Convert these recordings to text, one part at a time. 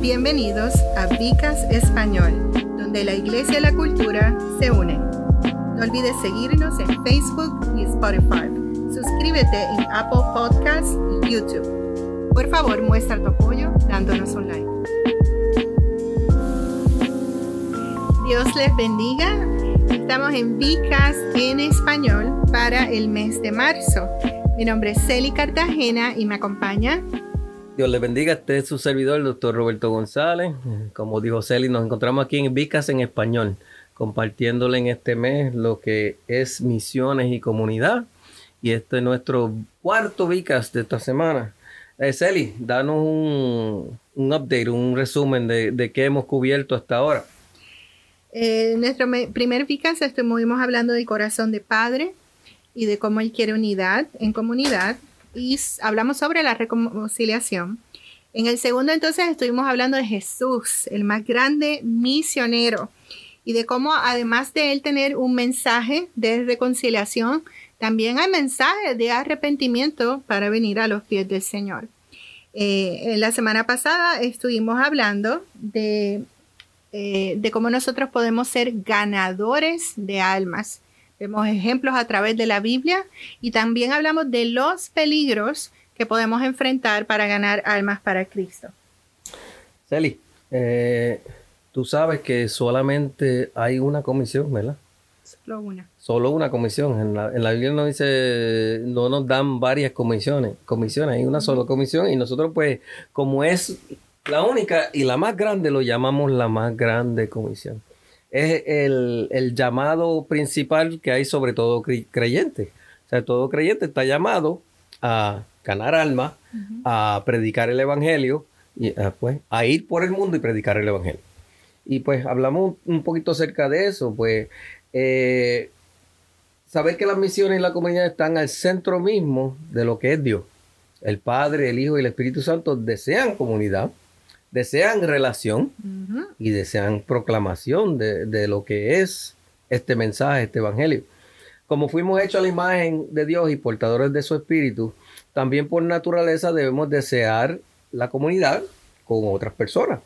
Bienvenidos a Vicas Español, donde la iglesia y la cultura se unen. No olvides seguirnos en Facebook y Spotify. Suscríbete en Apple Podcasts y YouTube. Por favor, muestra tu apoyo dándonos un like. Dios les bendiga. Estamos en Vicas en español para el mes de marzo. Mi nombre es Celi Cartagena y me acompaña Dios le bendiga. Este es su servidor, el doctor Roberto González. Como dijo Celi, nos encontramos aquí en Vicas en español, compartiéndole en este mes lo que es misiones y comunidad. Y este es nuestro cuarto Vicas de esta semana. Eh, Celi, danos un, update, un resumen de, qué hemos cubierto hasta ahora. En nuestro primer Vicas estuvimos hablando del corazón de Padre y de cómo Él quiere unidad en comunidad y hablamos sobre la reconciliación. En el segundo entonces estuvimos hablando de Jesús, el más grande misionero, y de cómo además de él tener un mensaje de reconciliación, también hay mensajes de arrepentimiento para venir a los pies del Señor. Eh, la semana pasada estuvimos hablando de, eh, de cómo nosotros podemos ser ganadores de almas. Vemos ejemplos a través de la Biblia y también hablamos de los peligros que podemos enfrentar para ganar almas para Cristo. Celi, eh, tú sabes que solamente hay una comisión, ¿verdad? Solo una. Solo una comisión. En la, en la Biblia no dice, no nos dan varias comisiones, comisiones, hay una sola comisión y nosotros pues como es la única y la más grande lo llamamos la más grande comisión es el, llamado principal que hay sobre todo creyente. O sea, todo creyente está llamado a ganar alma, a predicar el evangelio, y ah, pues, a ir por el mundo y predicar el evangelio. Y pues hablamos un poquito acerca de eso, pues eh, saber que las misiones y la comunidad están al centro mismo de lo que es Dios. El Padre, el Hijo y el Espíritu Santo desean comunidad, desean relación y desean proclamación de, lo que es este mensaje, este evangelio. Como fuimos hechos a la imagen de Dios y portadores de su espíritu, también por naturaleza debemos desear la comunidad con otras personas.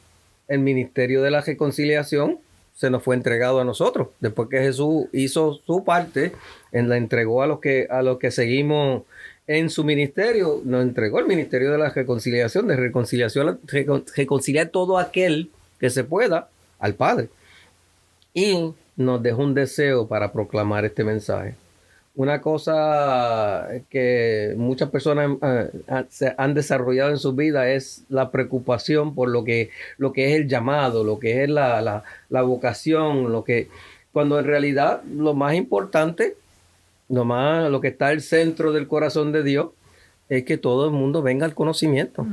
El ministerio de la reconciliación se nos fue entregado a nosotros. Después que Jesús hizo su parte, en la entregó a los que, a los que seguimos en su ministerio nos entregó el ministerio de la reconciliación, de reconciliación, reconciliar todo aquel que se pueda al Padre. Y nos dejó un deseo para proclamar este mensaje. Una cosa que muchas personas eh, han desarrollado en su vida es la preocupación por lo que, lo que es el llamado, lo que es la, la, la vocación, lo que, cuando en realidad lo más importante nomás lo que está al centro del corazón de Dios es que todo el mundo venga al conocimiento.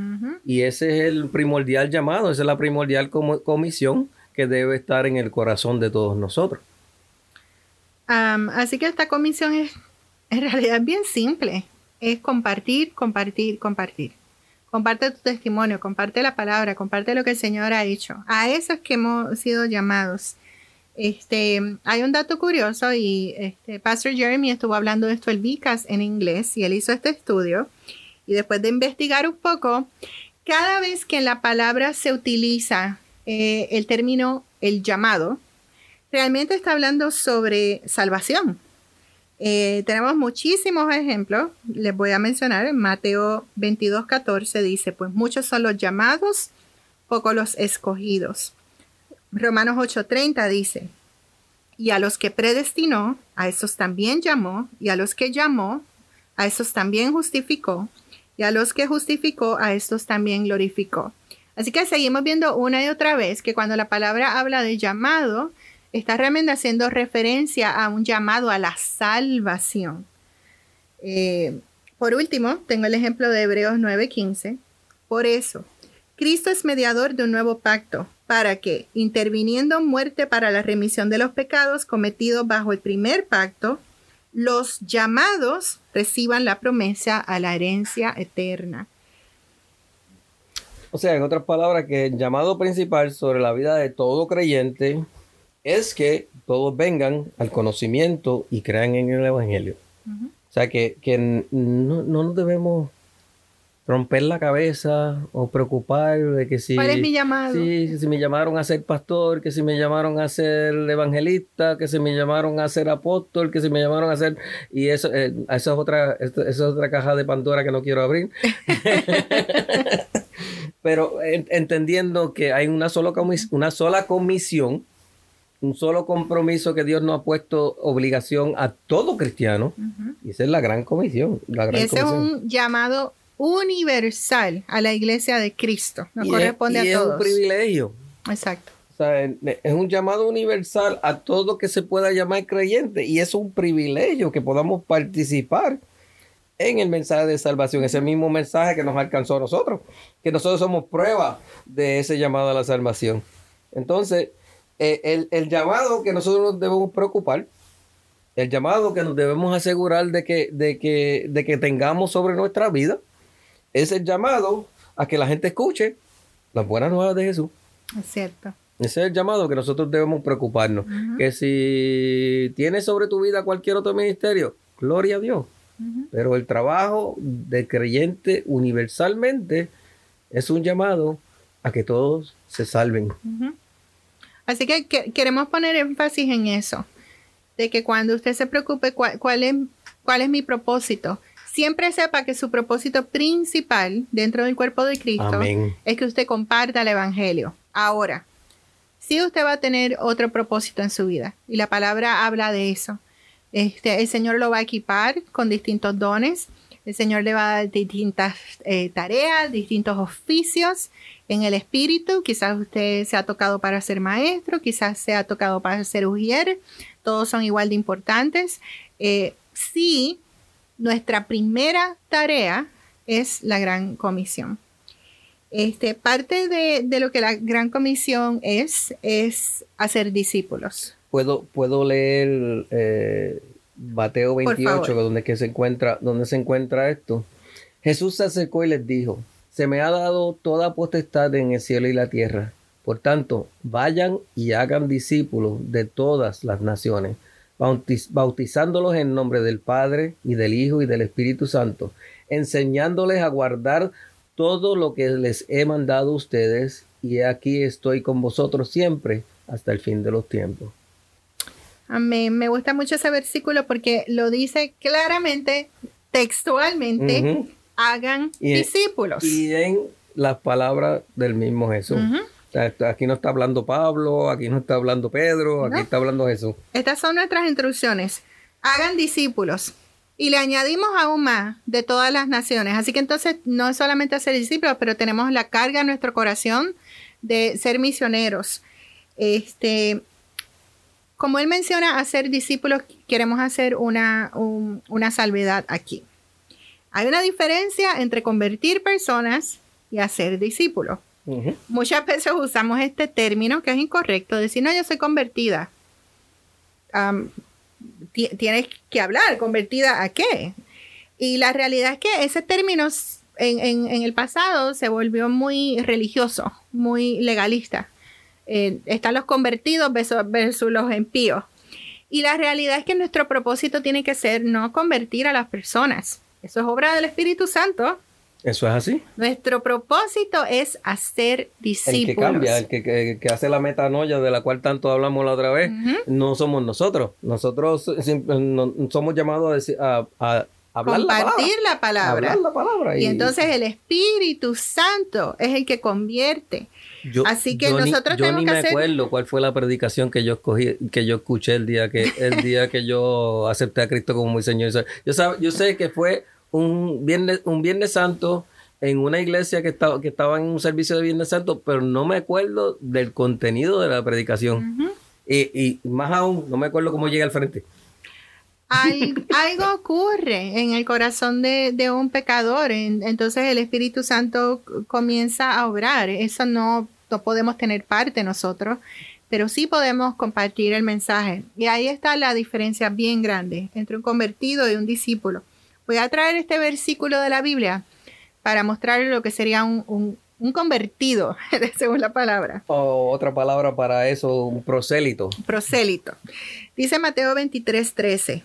Y ese es el primordial llamado, esa es la primordial comisión que debe estar en el corazón de todos nosotros. así que esta comisión es en realidad bien simple. Es compartir, compartir, compartir. Comparte tu testimonio, comparte la palabra, comparte lo que el Señor ha hecho. A eso es que hemos sido llamados. Este, hay un dato curioso y este, Pastor Jeremy estuvo hablando de esto el Vicas en inglés y él hizo este estudio y después de investigar un poco, cada vez que en la palabra se utiliza eh, el término el llamado, realmente está hablando sobre salvación. Eh, tenemos muchísimos ejemplos, les voy a mencionar, en Mateo 22, 14 dice, pues muchos son los llamados, pocos los escogidos. Romanos 8:30 dice, y a los que predestinó, a esos también llamó, y a los que llamó, a esos también justificó, y a los que justificó, a estos también glorificó. Así que seguimos viendo una y otra vez que cuando la palabra habla de llamado, está realmente haciendo referencia a un llamado a la salvación. Eh, por último, tengo el ejemplo de Hebreos 9:15. Por eso, Cristo es mediador de un nuevo pacto para que, interviniendo muerte para la remisión de los pecados cometidos bajo el primer pacto, los llamados reciban la promesa a la herencia eterna. O sea, en otras palabras, que el llamado principal sobre la vida de todo creyente es que todos vengan al conocimiento y crean en el Evangelio. O sea, que, no, no, nos debemos romper la cabeza o preocupar de que si... ¿Cuál es mi llamado? Si me llamaron a ser pastor, que si me llamaron a ser evangelista, que si me llamaron a ser apóstol, que si me llamaron a ser... Y eso, eh, eso es otra, eso es otra caja de Pandora que no quiero abrir. Pero entendiendo que hay una, sola una sola comisión, un solo compromiso que Dios nos ha puesto obligación a todo cristiano, y esa es la gran comisión. La gran Ese es un llamado universal a la iglesia de Cristo. Nos corresponde a todos. Es un privilegio. Exacto. O sea, es un llamado universal a todo que se pueda llamar creyente y es un privilegio que podamos participar en el mensaje de salvación, ese mismo mensaje que nos alcanzó a nosotros, que nosotros somos prueba de ese llamado a la salvación. Entonces, eh, el, llamado que nosotros nos debemos preocupar, el llamado que nos debemos asegurar de que, de que, de que tengamos sobre nuestra vida, es el llamado a que la gente escuche las buenas nuevas de Jesús. Es cierto. Ese es el llamado que nosotros debemos preocuparnos. Que si tienes sobre tu vida cualquier otro ministerio, gloria a Dios. Pero el trabajo de creyente universalmente es un llamado a que todos se salven. Así que, queremos poner énfasis en eso, de que cuando usted se preocupe cuál, es, cuál es mi propósito, siempre sepa que su propósito principal dentro del cuerpo de Cristo es que usted comparta el Evangelio. Ahora, si usted va a tener otro propósito en su vida, y la palabra habla de eso, este, el Señor lo va a equipar con distintos dones. El Señor le va a dar distintas eh, tareas, distintos oficios en el espíritu. Quizás usted se ha tocado para ser maestro, quizás se ha tocado para ser ujier. Todos son igual de importantes. Eh, sí, nuestra primera tarea es la gran comisión. Este, parte de, lo que la gran comisión es, es hacer discípulos puedo, puedo leer eh, Mateo 28, donde que se encuentra, donde se encuentra esto. Jesús se acercó y les dijo, se me ha dado toda potestad en el cielo y la tierra. Por tanto, vayan y hagan discípulos de todas las naciones, bautizándolos en nombre del Padre y del Hijo y del Espíritu Santo, enseñándoles a guardar todo lo que les he mandado a ustedes, y aquí estoy con vosotros siempre hasta el fin de los tiempos. Amén. Me gusta mucho ese versículo porque lo dice claramente, textualmente, hagan discípulos. Y en las palabras del mismo Jesús. Aquí no está hablando Pablo, aquí no está hablando Pedro, aquí está hablando Jesús. Estas son nuestras instrucciones. Hagan discípulos. Y le añadimos aún más de todas las naciones. Así que entonces no es solamente hacer discípulos, pero tenemos la carga en nuestro corazón de ser misioneros. Este, como él menciona hacer discípulos, queremos hacer una, una salvedad aquí. Hay una diferencia entre convertir personas y hacer discípulos. Muchas veces usamos este término que es incorrecto, decir, no, yo soy convertida. tienes que hablar, convertida a qué. Y la realidad es que ese término en, el pasado se volvió muy religioso, muy legalista. Eh, están los convertidos versus, los impíos. Y la realidad es que nuestro propósito tiene que ser no convertir a las personas. Eso es obra del Espíritu Santo. Eso es así. Nuestro propósito es hacer discípulos. El que cambia, el que, hace la metanoia de la cual tanto hablamos la otra vez, no somos nosotros. Nosotros somos llamados a, a, hablar compartir la palabra. Hablar la palabra. Y, entonces el Espíritu Santo es el que convierte. Así que nosotros yo tenemos ni que me acuerdo cuál fue la predicación que yo escogí, que yo escuché el día que el día que yo acepté a Cristo como mi Señor. Yo, yo sé que fue un viernes, un viernes santo en una iglesia que estaba, que estaba en un servicio de Viernes Santo, pero no me acuerdo del contenido de la predicación. y, y, más aún, no me acuerdo cómo llega al frente algo ocurre en el corazón de, un pecador, entonces el Espíritu Santo comienza a obrar. Eso no, no podemos tener parte nosotros, pero sí podemos compartir el mensaje. Y ahí está la diferencia bien grande entre un convertido y un discípulo. Voy a traer este versículo de la Biblia para mostrar lo que sería un, un convertido, según la palabra. O otra palabra para eso, un prosélito. Prosélito. Dice Mateo 23, 13.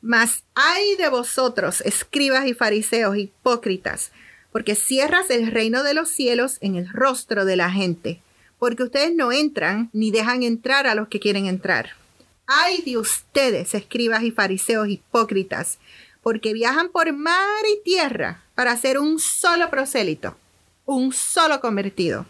Mas hay de vosotros, escribas y fariseos hipócritas, porque cierras el reino de los cielos en el rostro de la gente, porque ustedes no entran ni dejan entrar a los que quieren entrar. Ay de ustedes, escribas y fariseos hipócritas, porque viajan por mar y tierra para hacer un solo prosélito, un solo convertido.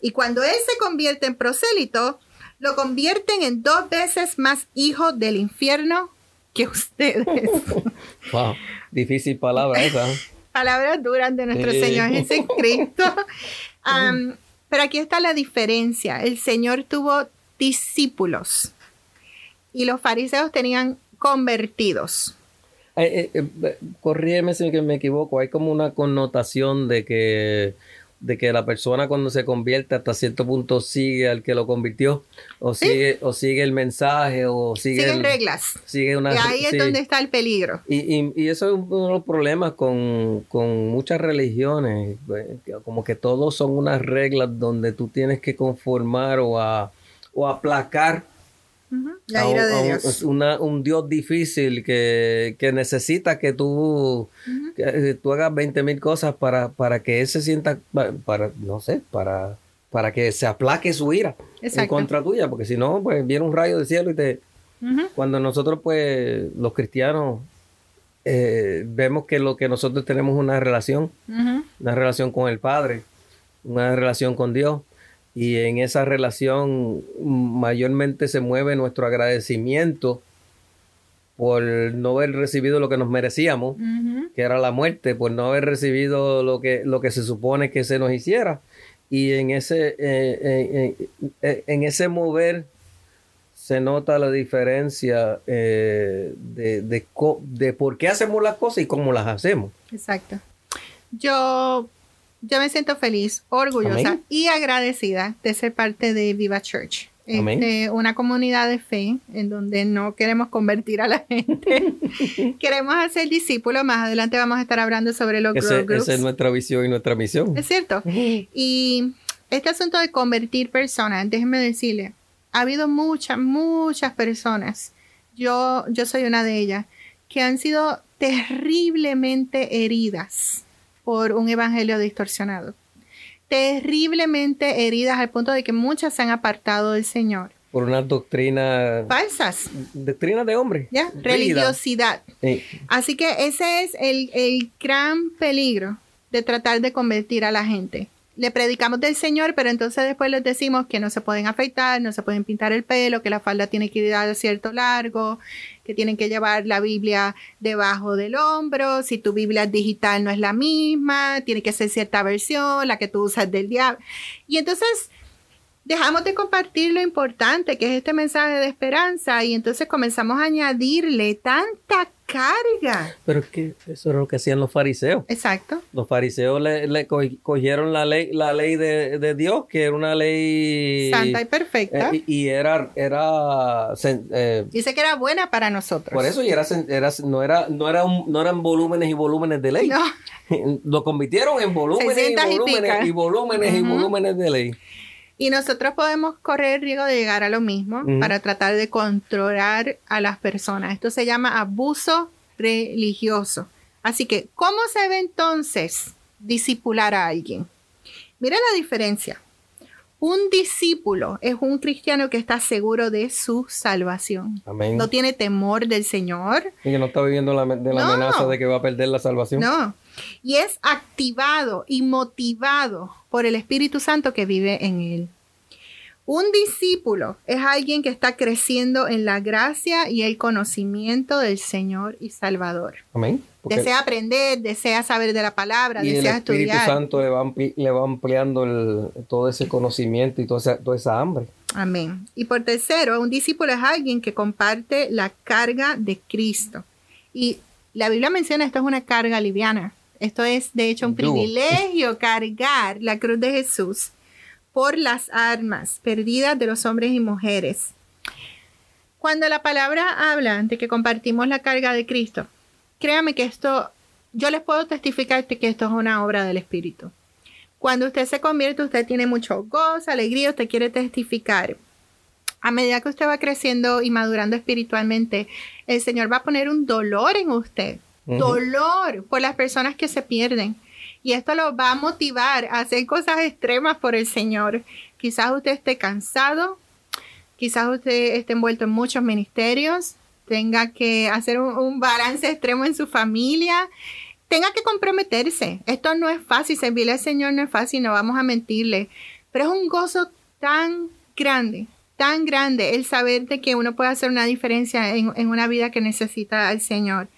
Y cuando él se convierte en prosélito, lo convierten en dos veces más hijo del infierno que ustedes. wow, difícil palabra esa. Palabras duras de nuestro Señor Jesucristo. pero aquí está la diferencia. El Señor tuvo discípulos y los fariseos tenían convertidos. Eh, eh, eh, corrígeme si me equivoco, hay como una connotación de que de que la persona cuando se convierte hasta cierto punto sigue al que lo convirtió o sigue o sigue el mensaje o sigue siguen reglas. sigue una, y ahí es donde está el peligro. Y, y, eso es uno de los problemas con, con muchas religiones pues, como que todos son unas reglas donde tú tienes que conformar o a o aplacar la ira de Dios. un Dios difícil que, necesita que tú, eh, tú hagas 20 mil cosas para, para que Él se sienta, para, no sé, para, para que se aplaque su ira en contra tuya, porque si no, pues viene un rayo del cielo y te... Cuando nosotros, pues, los cristianos, eh, vemos que lo que nosotros tenemos una relación, una relación con el Padre, una relación con Dios y en esa relación mayormente se mueve nuestro agradecimiento por no haber recibido lo que nos merecíamos, que era la muerte, por no haber recibido lo que, lo que se supone que se nos hiciera. Y en ese, eh, eh, eh, en ese mover se nota la diferencia de, de, de por qué hacemos las cosas y cómo las hacemos. Exacto. Yo yo me siento feliz, orgullosa y agradecida de ser parte de Viva Church. Este, una comunidad de fe en donde no queremos convertir a la gente, queremos hacer discípulos. Más adelante vamos a estar hablando sobre los Ese, groups. Esa es nuestra visión y nuestra misión. Es cierto. Y este asunto de convertir personas, déjenme decirle, ha habido muchas, muchas personas, yo, yo soy una de ellas, que han sido terriblemente heridas por un evangelio distorsionado. Terriblemente heridas al punto de que muchas se han apartado del Señor. Por una doctrina... Falsas. Doctrina de hombre. Ya, religiosidad. Así que ese es el, el gran peligro de tratar de convertir a la gente le predicamos del Señor, pero entonces después les decimos que no se pueden afeitar, no se pueden pintar el pelo, que la falda tiene que ir a cierto largo, que tienen que llevar la Biblia debajo del hombro, si tu Biblia digital no es la misma, tiene que ser cierta versión, la que tú usas del diablo. Y entonces dejamos de compartir lo importante que es este mensaje de esperanza y entonces comenzamos a añadirle tanta carga. Pero es que eso era lo que hacían los fariseos. Exacto. Los fariseos le, cogieron la ley, la ley de, Dios, que era una ley santa y perfecta. Eh, y, era, era eh, dice que era buena para nosotros. Por eso y era, no era, no era no eran volúmenes y volúmenes de ley. No. lo convirtieron en volúmenes y volúmenes y, volúmenes y volúmenes de ley. Y nosotros podemos correr el riesgo de llegar a lo mismo para tratar de controlar a las personas. Esto se llama abuso religioso. Así que, ¿cómo se ve entonces discipular a alguien? Mira la diferencia. Un discípulo es un cristiano que está seguro de su salvación. No tiene temor del Señor. Y que no está viviendo la, de la amenaza de que va a perder la salvación. No. Y es activado y motivado por el Espíritu Santo que vive en él. Un discípulo es alguien que está creciendo en la gracia y el conocimiento del Señor y Salvador. Amén. desea aprender, desea saber de la palabra, y desea el Espíritu Santo le va, ampliando todo ese conocimiento y toda esa, toda esa hambre. Amén. Y por tercero, un discípulo es alguien que comparte la carga de Cristo. Y la Biblia menciona esto es una carga liviana. Esto es, de hecho, un privilegio cargar la cruz de Jesús por las armas perdidas de los hombres y mujeres. Cuando la palabra habla de que compartimos la carga de Cristo, créame que esto, yo les puedo testificar que esto es una obra del Espíritu. Cuando usted se convierte, usted tiene mucho gozo, alegría, usted quiere testificar. A medida que usted va creciendo y madurando espiritualmente, el Señor va a poner un dolor en usted. Dolor por las personas que se pierden Y esto lo va a motivar a hacer cosas extremas por el Señor. Quizás usted esté cansado, quizás usted esté envuelto en muchos ministerios, tenga que hacer un, balance extremo en su familia, tenga que comprometerse. Esto no es fácil, servirle al Señor no es fácil, no vamos a mentirle, pero es un gozo tan grande, tan grande el saber de que uno puede hacer una diferencia en, en una vida que necesita al Señor.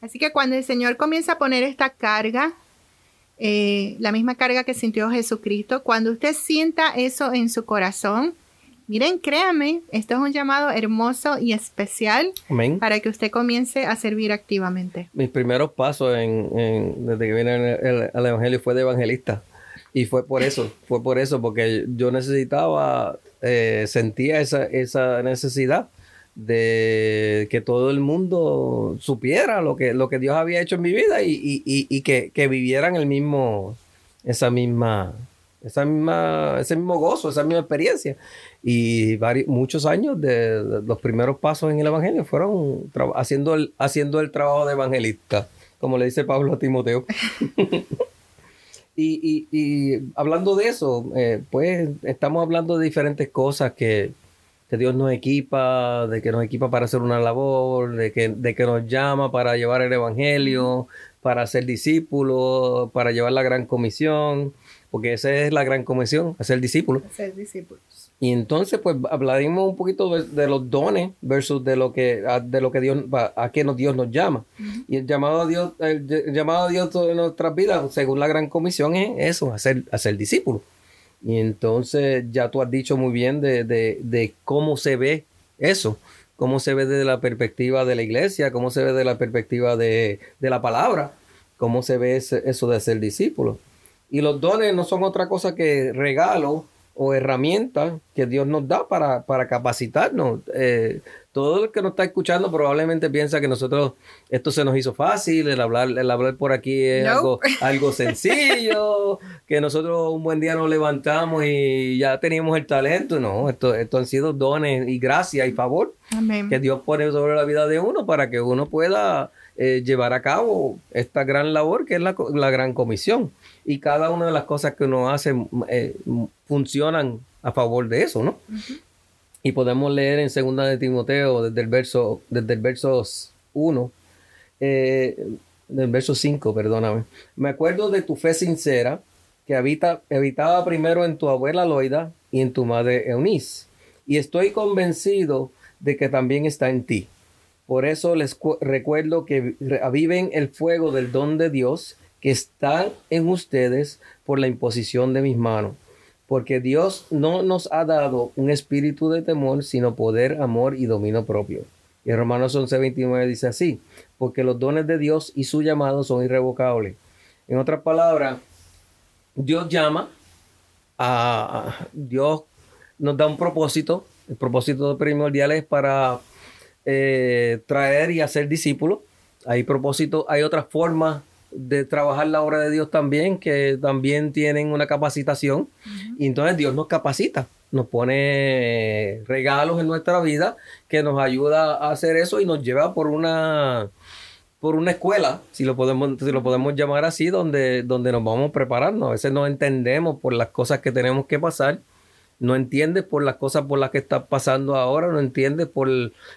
Así que cuando el Señor comienza a poner esta carga, eh, la misma carga que sintió Jesucristo, cuando usted sienta eso en su corazón, miren, créame, esto es un llamado hermoso y especial para que usted comience a servir activamente. Mis primeros pasos en, desde que vine al Evangelio fue de evangelista. Y fue por eso, fue por eso, porque yo necesitaba, eh, sentía esa, esa necesidad de que todo el mundo supiera lo que, lo que Dios había hecho en mi vida y, que, que, vivieran el mismo, esa misma, esa misma, ese mismo gozo, esa misma experiencia. Y muchos años de, los primeros pasos en el Evangelio fueron haciendo el, haciendo el trabajo de evangelista, como le dice Pablo a Timoteo. y, hablando de eso, eh, pues estamos hablando de diferentes cosas que, que Dios nos equipa, de que nos equipa para hacer una labor, de que, de que nos llama para llevar el Evangelio, para ser discípulos, para llevar la gran comisión, porque esa es la gran comisión, hacer discípulos. Hacer discípulos. Y entonces, pues, hablaremos un poquito de, los dones versus de lo que, de lo que Dios, a qué nos, Dios nos llama. Y el llamado a Dios, el, llamado a Dios en nuestras vidas, según la gran comisión, es eso, hacer, hacer discípulos. Y entonces ya tú has dicho muy bien de, cómo se ve eso, cómo se ve desde la perspectiva de la iglesia, cómo se ve desde la perspectiva de, la palabra, cómo se ve eso de ser discípulo. Y los dones no son otra cosa que regalos o herramientas que Dios nos da para, para capacitarnos. Eh, todo el que nos está escuchando probablemente piensa que nosotros esto se nos hizo fácil, el hablar, el hablar por aquí es algo, algo sencillo, que nosotros un buen día nos levantamos y ya teníamos el talento. No, esto, esto han sido dones y gracias y favor que Dios pone sobre la vida de uno para que uno pueda eh, llevar a cabo esta gran labor que es la, gran comisión. Y cada una de las cosas que uno hace eh, funcionan a favor de eso, ¿no? Y podemos leer en segunda de Timoteo desde el verso, desde el verso 1, eh, del verso 5, perdóname. Me acuerdo de tu fe sincera que habita, habitaba primero en tu abuela Loida y en tu madre Eunice. Y estoy convencido de que también está en ti. Por eso les recuerdo que aviven el fuego del don de Dios que está en ustedes por la imposición de mis manos. Porque Dios no nos ha dado un espíritu de temor, sino poder, amor y dominio propio. Y Romanos 11:29 dice así, porque los dones de Dios y su llamado son irrevocables. En otras palabras, Dios llama a Dios nos da un propósito. El propósito primordial es para eh, traer y hacer discípulos. Hay propósito, hay otras formas de trabajar la obra de Dios también, que también tienen una capacitación. Y entonces Dios nos capacita, nos pone regalos en nuestra vida que nos ayuda a hacer eso y nos lleva por una por una escuela, si lo podemos, si lo podemos llamar así, donde, donde nos vamos preparando. A veces no entendemos por las cosas que tenemos que pasar no entiendes por las cosas por las que estás pasando ahora, no entiendes por,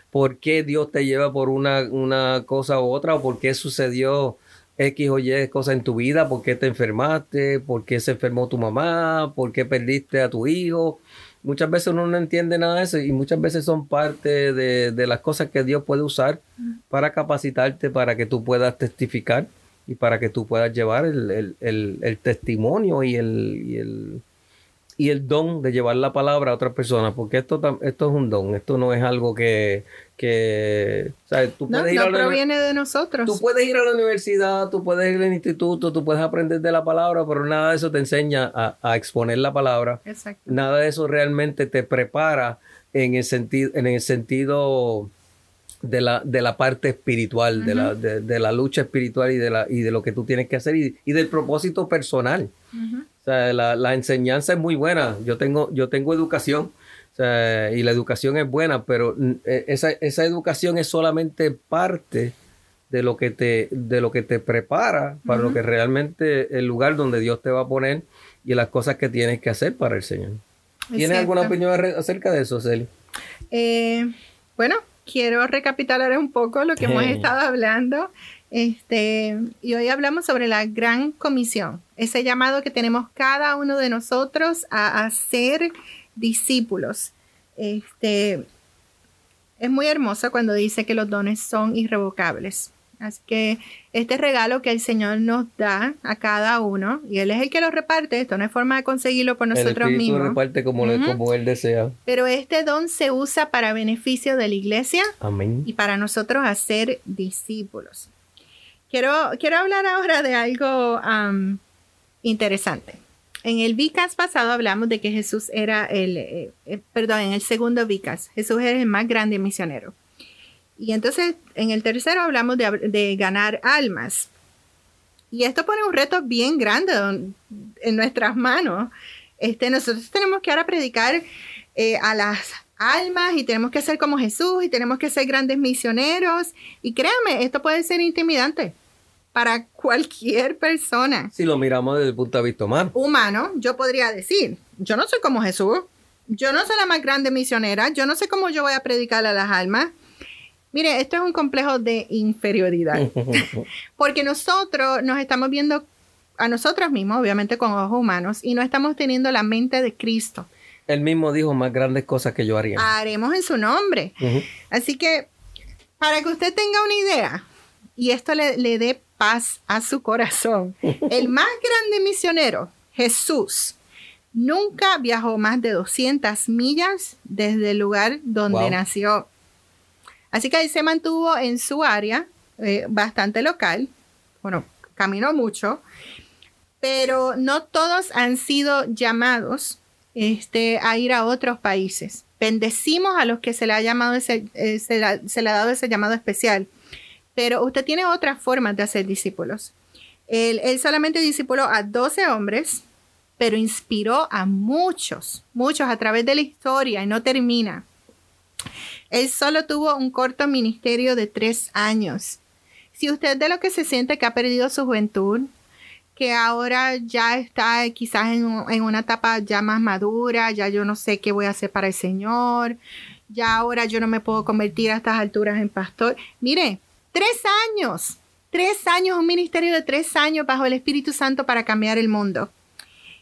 por qué Dios te lleva por una, una cosa u otra, o por qué sucedió X o Y cosas en tu vida, por qué te enfermaste, por qué se enfermó tu mamá, por qué perdiste a tu hijo. Muchas veces uno no entiende nada de eso y muchas veces son parte de, las cosas que Dios puede usar para capacitarte, para que tú puedas testificar y para que tú puedas llevar el, el testimonio y el y el don de llevar la palabra a otras personas, porque esto, esto es un don, esto no es algo que, que tú puedes no, ir proviene de nosotros. Tú puedes ir a la universidad, tú puedes ir al instituto, tú puedes aprender de la palabra, pero nada de eso te enseña a, exponer la palabra. Exacto. Nada de eso realmente te prepara en el sentido, en el sentido de la, de la parte espiritual, de, la, de, la lucha espiritual y de, la, y de lo que tú tienes que hacer y, del propósito personal. O sea, la, enseñanza es muy buena. Yo tengo, yo tengo educación y la educación es buena, pero mm, e, esa, educación es solamente parte de lo que te, de lo que te prepara para lo que realmente el lugar donde Dios te va a poner y las cosas que tienes que hacer para el Señor. ¿Tienes alguna opinión acerca de eso, Celi? Eh, bueno, quiero recapitular un poco lo que hemos estado hablando. Este, y hoy hablamos sobre la gran comisión, ese llamado que tenemos cada uno de nosotros a, ser discípulos. Este, es muy hermoso cuando dice que los dones son irrevocables. Así que este regalo que el Señor nos da a cada uno, y Él es el que lo reparte, esto no hay forma de conseguirlo por nosotros el mismos. reparte como, como Él desea. Pero este don se usa para beneficio de la iglesia Amén. y para nosotros hacer discípulos. Quiero, quiero hablar ahora de algo interesante. En el Vicas pasado hablamos de que Jesús era el, eh, eh, perdón, en el segundo Vicas, Jesús era el más grande misionero. Y entonces en el tercero hablamos de, ganar almas. Y esto pone un reto bien grande en nuestras manos. Este, nosotros tenemos que ahora predicar eh, a las almas y tenemos que ser como Jesús y tenemos que ser grandes misioneros. Y créanme, esto puede ser intimidante para cualquier persona. Si lo miramos desde el punto de vista humano. Humano, yo podría decir, yo no soy como Jesús, yo no soy la más grande misionera, yo no sé cómo yo voy a predicar a las almas. Mire, esto es un complejo de inferioridad, porque nosotros nos estamos viendo a nosotros mismos, obviamente con ojos humanos, y no estamos teniendo la mente de Cristo. Él mismo dijo más grandes cosas que yo haría. Haremos en su nombre. Así que, para que usted tenga una idea y esto le, le dé paz a su corazón, el más grande misionero, Jesús, nunca viajó más de 200 millas desde el lugar donde nació. Así que ahí se mantuvo en su área, eh, bastante local. Bueno, caminó mucho, pero no todos han sido llamados este, a ir a otros países. Bendecimos a los que se le ha llamado ese, eh, se, le ha dado ese llamado especial. Pero usted tiene otras formas de hacer discípulos. Él, solamente discipuló a 12 hombres, pero inspiró a muchos, muchos a través de la historia y no termina. Él solo tuvo un corto ministerio de tres años. Si usted de lo que se siente que ha perdido su juventud, que ahora ya está quizás en, una etapa ya más madura, ya yo no sé qué voy a hacer para el Señor, ya ahora yo no me puedo convertir a estas alturas en pastor. Mire, tres años, tres años, un ministerio de tres años bajo el Espíritu Santo para cambiar el mundo.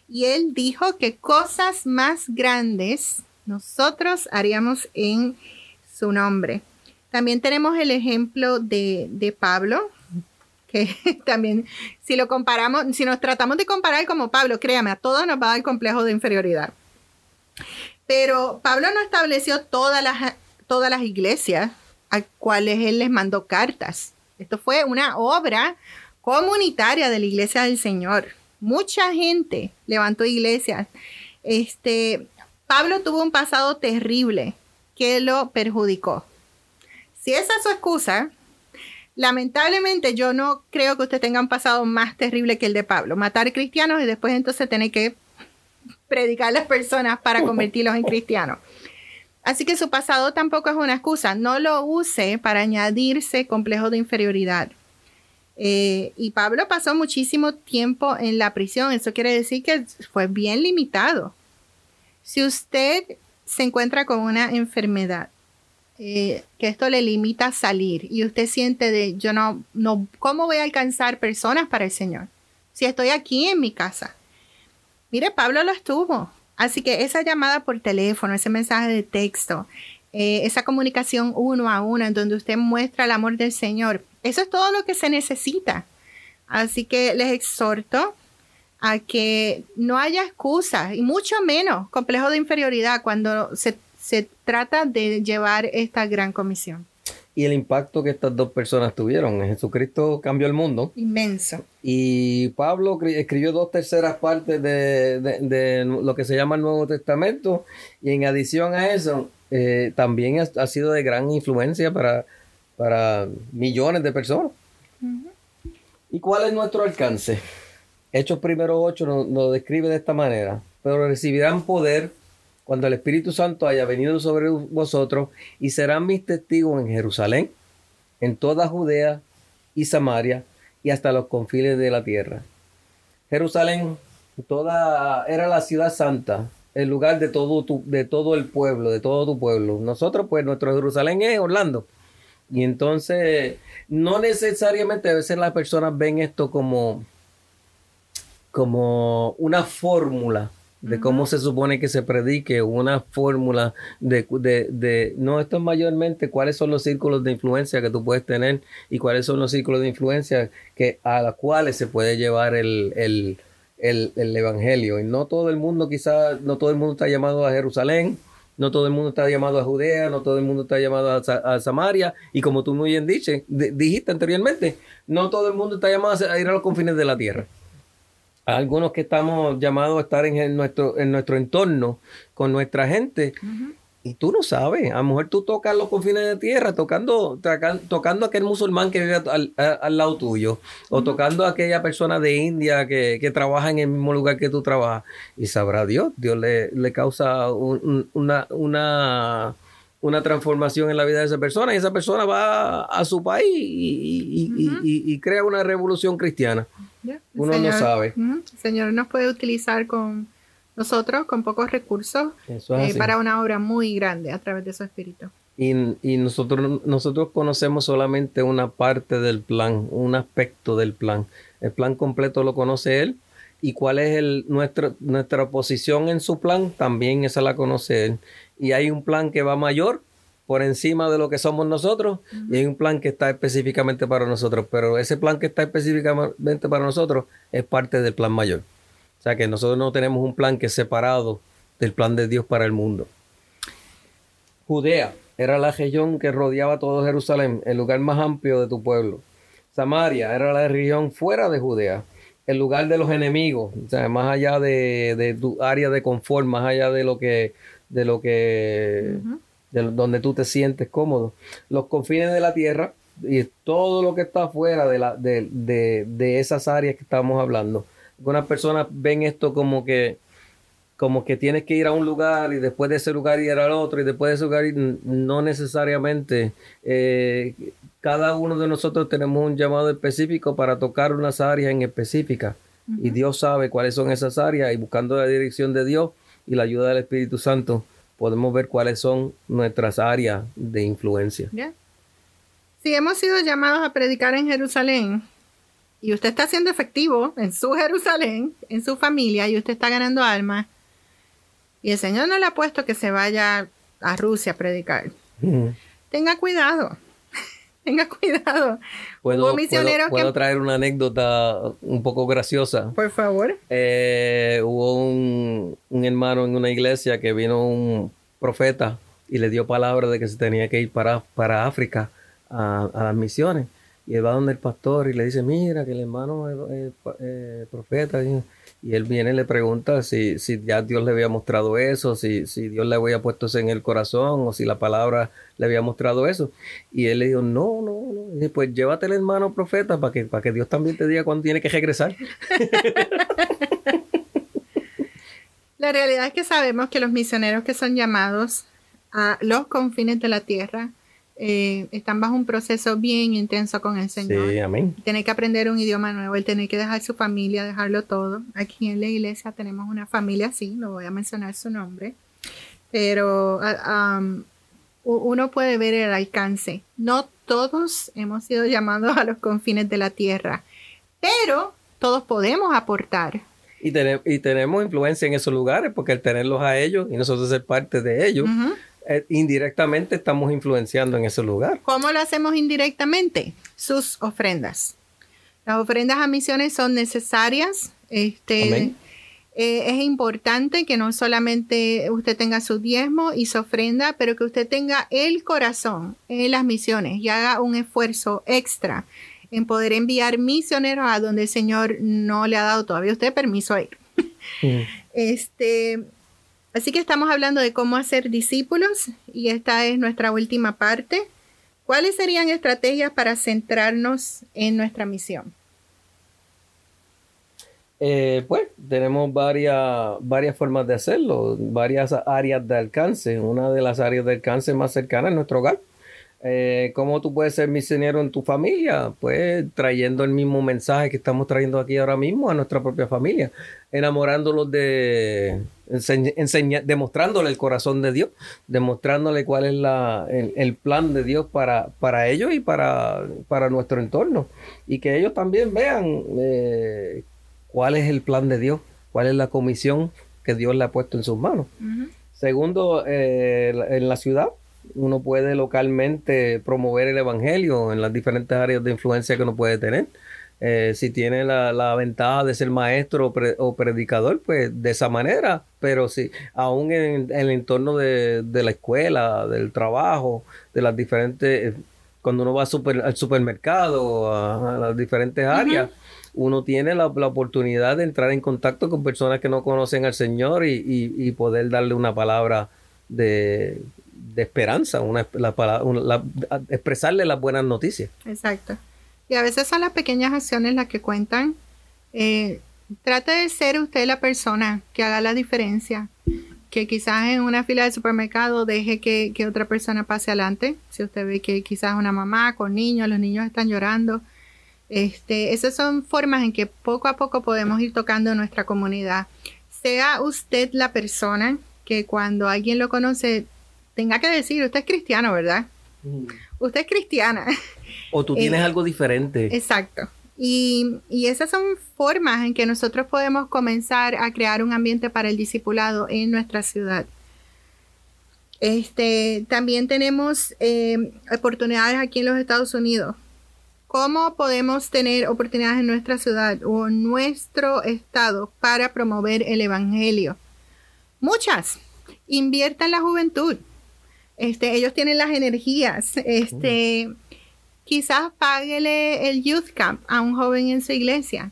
Y él dijo que cosas más grandes nosotros haríamos en su nombre. También tenemos el ejemplo de, Pablo, que también si lo comparamos, si nos tratamos de comparar como Pablo, créame, a todos nos va a dar complejo de inferioridad. Pero Pablo no estableció todas las, todas las iglesias a cuales él les mandó cartas. Esto fue una obra comunitaria de la iglesia del Señor. Mucha gente levantó iglesias. Este, Pablo tuvo un pasado terrible que lo perjudicó. Si esa es su excusa, lamentablemente yo no creo que usted tenga un pasado más terrible que el de Pablo. Matar cristianos y después entonces tener que predicar a las personas para convertirlos en cristianos. Así que su pasado tampoco es una excusa. No lo use para añadirse complejo de inferioridad. Eh, y Pablo pasó muchísimo tiempo en la prisión. Eso quiere decir que fue bien limitado. Si usted se encuentra con una enfermedad, eh, que esto le limita a salir y usted siente de, yo no, no, ¿cómo voy a alcanzar personas para el Señor? Si estoy aquí en mi casa. Mire, Pablo lo estuvo. Así que esa llamada por teléfono, ese mensaje de texto, eh, esa comunicación uno a uno en donde usted muestra el amor del Señor, eso es todo lo que se necesita. Así que les exhorto a que no haya excusas y mucho menos complejo de inferioridad cuando se, trata de llevar esta gran comisión. Y el impacto que estas dos personas tuvieron. Jesucristo cambió el mundo. Inmenso. Y Pablo escribió dos terceras partes de, lo que se llama el Nuevo Testamento. Y en adición a eso, eh, también ha, sido de gran influencia para, para millones de personas. ¿Y cuál es nuestro alcance? Hechos primero 8 nos, describe de esta manera. Pero recibirán poder cuando el Espíritu Santo haya venido sobre vosotros y serán mis testigos en Jerusalén, en toda Judea, y Samaria y hasta los confines de la tierra. Jerusalén toda era la ciudad santa, el lugar de todo tu, de todo el pueblo, de todo tu pueblo. Nosotros pues nuestro Jerusalén es Orlando. Y entonces no necesariamente a veces las personas ven esto como como una fórmula de cómo se supone que se predique, una fórmula de, de, no, esto es mayormente cuáles son los círculos de influencia que tú puedes tener y cuáles son los círculos de influencia que, a los cuales se puede llevar el, el, el, evangelio. Y no todo el mundo, quizás, no todo el mundo está llamado a Jerusalén, no todo el mundo está llamado a Judea, no todo el mundo está llamado a, Samaria, y como tú muy bien dices, dijiste anteriormente, no todo el mundo está llamado a ir a los confines de la tierra algunos que estamos llamados a estar en, nuestro, en nuestro entorno con nuestra gente. Y tú no sabes, a lo mejor tú tocas los confines de tierra, tocando, tocando a aquel musulmán que vive al, lado tuyo, o tocando a aquella persona de India que, trabaja en el mismo lugar que tú trabajas. Y sabrá Dios, Dios le, le causa una, una, una transformación en la vida de esa persona, y esa persona va a, su país y crea una revolución cristiana. Uno no sabe. El Señor nos puede utilizar con nosotros, con pocos recursos, eh, para una obra muy grande a través de su espíritu. Y, y, nosotros, nosotros conocemos solamente una parte del plan, un aspecto del plan. El plan completo lo conoce Él. Y cuál es el, nuestra, nuestra posición en su plan, también esa la conoce Él. Y hay un plan que va mayor por encima de lo que somos nosotros y hay un plan que está específicamente para nosotros, pero ese plan que está específicamente para nosotros es parte del plan mayor. O sea que nosotros no tenemos un plan que es separado del plan de Dios para el mundo. Judea era la región que rodeaba todo Jerusalén, el lugar más amplio de tu pueblo. Samaria era la región fuera de Judea, el lugar de los enemigos, o sea, más allá de, tu área de confort, más allá de lo que, de lo que donde tú te sientes cómodo. Los confines de la tierra y todo lo que está fuera de, la, de, esas áreas que estamos hablando. Algunas personas ven esto como que como que tienes que ir a un lugar y después de ese lugar ir al otro y después de ese lugar no necesariamente eh, cada uno de nosotros tenemos un llamado específico para tocar unas áreas en específica. Y Dios sabe cuáles son esas áreas y buscando la dirección de Dios y la ayuda del Espíritu Santo podemos ver cuáles son nuestras áreas de influencia. Si hemos sido llamados a predicar en Jerusalén y usted está siendo efectivo en su Jerusalén, en su familia, y usted está ganando almas, y el Señor no le ha puesto que se vaya a Rusia a predicar, tenga cuidado. Tenga cuidado. ¿Puedo, ¿puedo, traer una anécdota un poco graciosa? Por favor. Eh, hubo un, hermano en una iglesia que vino un profeta y le dio palabra de que se tenía que ir para, para África a, las misiones. Y él va donde el pastor y le dice, mira, que el hermano es, profeta. Y él viene y le pregunta si, si ya Dios le había mostrado eso, si, si Dios le había puesto eso en el corazón o si la palabra le había mostrado eso. Y él le dijo, no, no, no. Y dice, pues llévate el hermano profeta para que, para que Dios también te diga cuándo tiene que regresar. la realidad es que sabemos que los misioneros que son llamados a los confines de la tierra eh, están bajo un proceso bien intenso con el Señor. Sí, amén. Tiene que aprender un idioma nuevo, él tiene que dejar su familia, dejarlo todo. Aquí en la iglesia tenemos una familia así, no voy a mencionar su nombre, pero ah, uno puede ver el alcance. No todos hemos sido llamados a los confines de la tierra, pero todos podemos aportar. Y, y tenemos influencia en esos lugares, porque al tenerlos a ellos y nosotros ser parte de ellos, eh, indirectamente estamos influenciando en ese lugar. ¿Cómo lo hacemos indirectamente? Sus ofrendas. Las ofrendas a misiones son necesarias. Este, eh, es importante que no solamente usted tenga su diezmo y su ofrenda, pero que usted tenga el corazón en las misiones y haga un esfuerzo extra en poder enviar misioneros a donde el Señor no le ha dado todavía usted permiso a ir. Mm. Este, Así que estamos hablando de cómo hacer discípulos y esta es nuestra última parte. ¿Cuáles serían estrategias para centrarnos en nuestra misión? Eh, pues tenemos varias, varias formas de hacerlo, varias áreas de alcance. Una de las áreas de alcance más cercanas es nuestro hogar. Eh, ¿Cómo tú puedes ser misionero en tu familia? Pues trayendo el mismo mensaje que estamos trayendo aquí ahora mismo a nuestra propia familia, enamorándolos de, enseña, demostrándole el corazón de Dios, demostrándole cuál es la, el, plan de Dios para, para ellos y para, para nuestro entorno. Y que ellos también vean eh, cuál es el plan de Dios, cuál es la comisión que Dios le ha puesto en sus manos. Segundo, eh, en la ciudad, uno puede localmente promover el evangelio en las diferentes áreas de influencia que uno puede tener. Eh, si tiene la, ventaja de ser maestro o, predicador, pues de esa manera, pero si aún en, el entorno de, la escuela, del trabajo, de las diferentes, cuando uno va al supermercado, a, las diferentes áreas, uno tiene la, oportunidad de entrar en contacto con personas que no conocen al Señor y poder darle una palabra de, de esperanza, una, la, expresarle las buenas noticias. Exacto. Y a veces son las pequeñas acciones las que cuentan. Eh, trate de ser usted la persona que haga la diferencia. Que quizás en una fila de supermercado deje que, que otra persona pase adelante. Si usted ve que quizás una mamá con niños, los niños están llorando. Este, esas son formas en que poco a poco podemos ir tocando nuestra comunidad. Sea usted la persona que cuando alguien lo conoce tenga que decir, usted es cristiano, ¿verdad? Mm. Usted es cristiana. O tú tienes eh, algo diferente. Exacto. Y, esas son formas en que nosotros podemos comenzar a crear un ambiente para el discipulado en nuestra ciudad. Este, también tenemos eh, oportunidades aquí en los Estados Unidos. ¿Cómo podemos tener oportunidades en nuestra ciudad o en nuestro estado para promover el Evangelio? Muchas. Invierta en la juventud. Este, ellos tienen las energías. Este, quizás páguele el youth camp a un joven en su iglesia.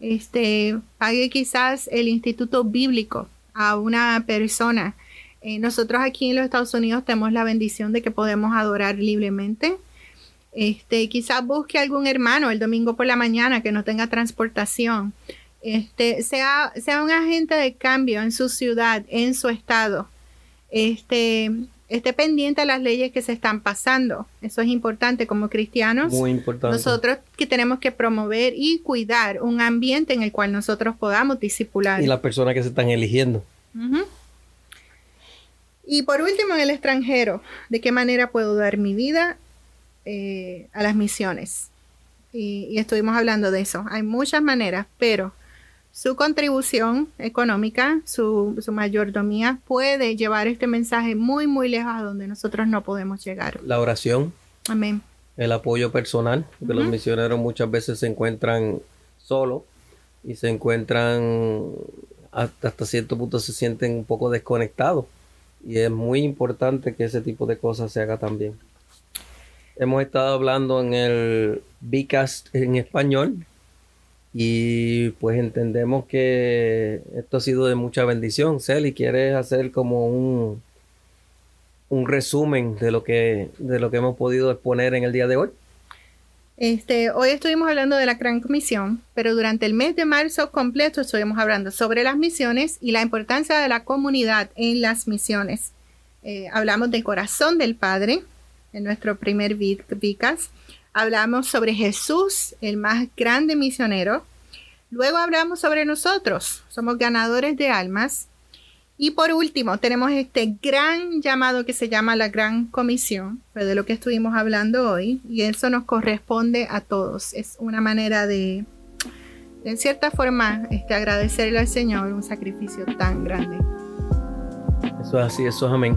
Este, pague quizás el instituto bíblico a una persona. Eh, nosotros aquí en los Estados Unidos tenemos la bendición de que podemos adorar libremente. Este, quizás busque algún hermano el domingo por la mañana que no tenga transportación. Este, sea, sea un agente de cambio en su ciudad, en su estado. Este, esté pendiente a las leyes que se están pasando. Eso es importante como cristianos. Muy importante. Nosotros que tenemos que promover y cuidar un ambiente en el cual nosotros podamos disipular. Y las personas que se están eligiendo. Y por último, en el extranjero, ¿de qué manera puedo dar mi vida eh, a las misiones? y estuvimos hablando de eso. Hay muchas maneras, pero su contribución económica, su, mayordomía, puede llevar este mensaje muy, muy lejos a donde nosotros no podemos llegar. La oración. Amén. El apoyo personal, porque los misioneros muchas veces se encuentran solos y se encuentran hasta, hasta cierto punto se sienten un poco desconectados. Y es muy importante que ese tipo de cosas se haga también. Hemos estado hablando en el Bicast en español, y pues entendemos que esto ha sido de mucha bendición. Celi, ¿quieres hacer como un, un resumen de lo, que, de lo que hemos podido exponer en el día de hoy? Este, hoy estuvimos hablando de la Gran Comisión, pero durante el mes de marzo completo estuvimos hablando sobre las misiones y la importancia de la comunidad en las misiones. Eh, hablamos del corazón del Padre en nuestro primer Vicas. Hablamos sobre Jesús, el más grande misionero. Luego hablamos sobre nosotros, somos ganadores de almas. Y por último, tenemos este gran llamado que se llama la Gran Comisión, de lo que estuvimos hablando hoy, y eso nos corresponde a todos. Es una manera de, en cierta forma, este, agradecerle al Señor un sacrificio tan grande. Eso es así, eso es amén.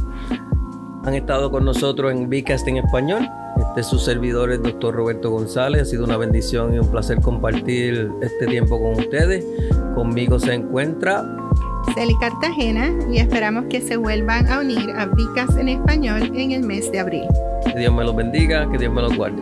Han estado con nosotros en Vicast en español. Este es su servidor, el doctor Roberto González. Ha sido una bendición y un placer compartir este tiempo con ustedes. Conmigo se encuentra Celi Cartagena y esperamos que se vuelvan a unir a Vicas en español en el mes de abril. Que Dios me los bendiga, que Dios me los guarde.